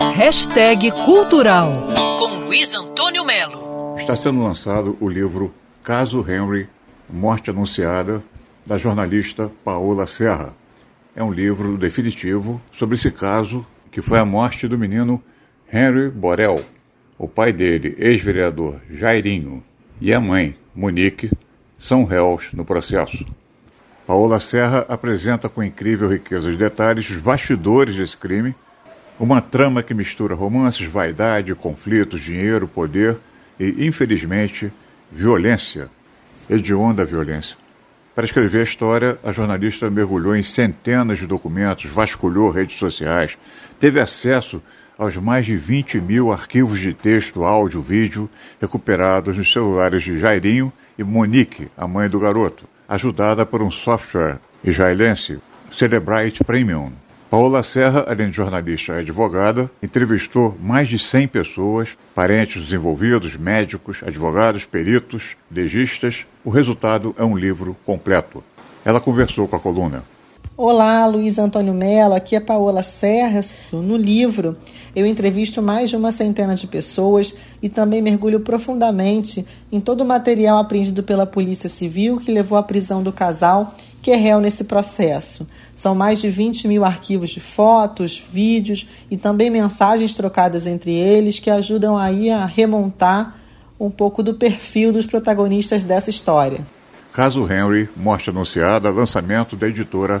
Hashtag Cultural com Luiz Antônio Melo. Está sendo lançado o livro Caso Henry, Morte Anunciada, da jornalista Paola Serra. É um livro definitivo sobre esse caso, que foi a morte do menino Henry Borel. O pai dele, ex-vereador Jairinho, e a mãe, Monique, são réus no processo. Paola Serra apresenta com incrível riqueza de detalhes os bastidores desse crime, uma trama que mistura romances, vaidade, conflitos, dinheiro, poder e, infelizmente, violência, hedionda violência. Para escrever a história, a jornalista mergulhou em centenas de documentos, vasculhou redes sociais, teve acesso aos mais de 20 mil arquivos de texto, áudio, vídeo recuperados nos celulares de Jairinho e Monique, a mãe do garoto ajudada por um software israelense, Celebrite Premium. Paola Serra, além de jornalista e advogada, entrevistou mais de 100 pessoas, parentes dos envolvidos, médicos, advogados, peritos, legistas. O resultado é um livro completo. Ela conversou com a coluna. Olá, Luiz Antônio Mello, aqui é Paola Serra. No livro, eu entrevisto mais de uma centena de pessoas e também mergulho profundamente em todo o material apreendido pela Polícia Civil que levou à prisão do casal que é réu nesse processo. São mais de 20 mil arquivos de fotos, vídeos e também mensagens trocadas entre eles que ajudam aí a remontar um pouco do perfil dos protagonistas dessa história. Caso Henry, morte anunciada, lançamento da editora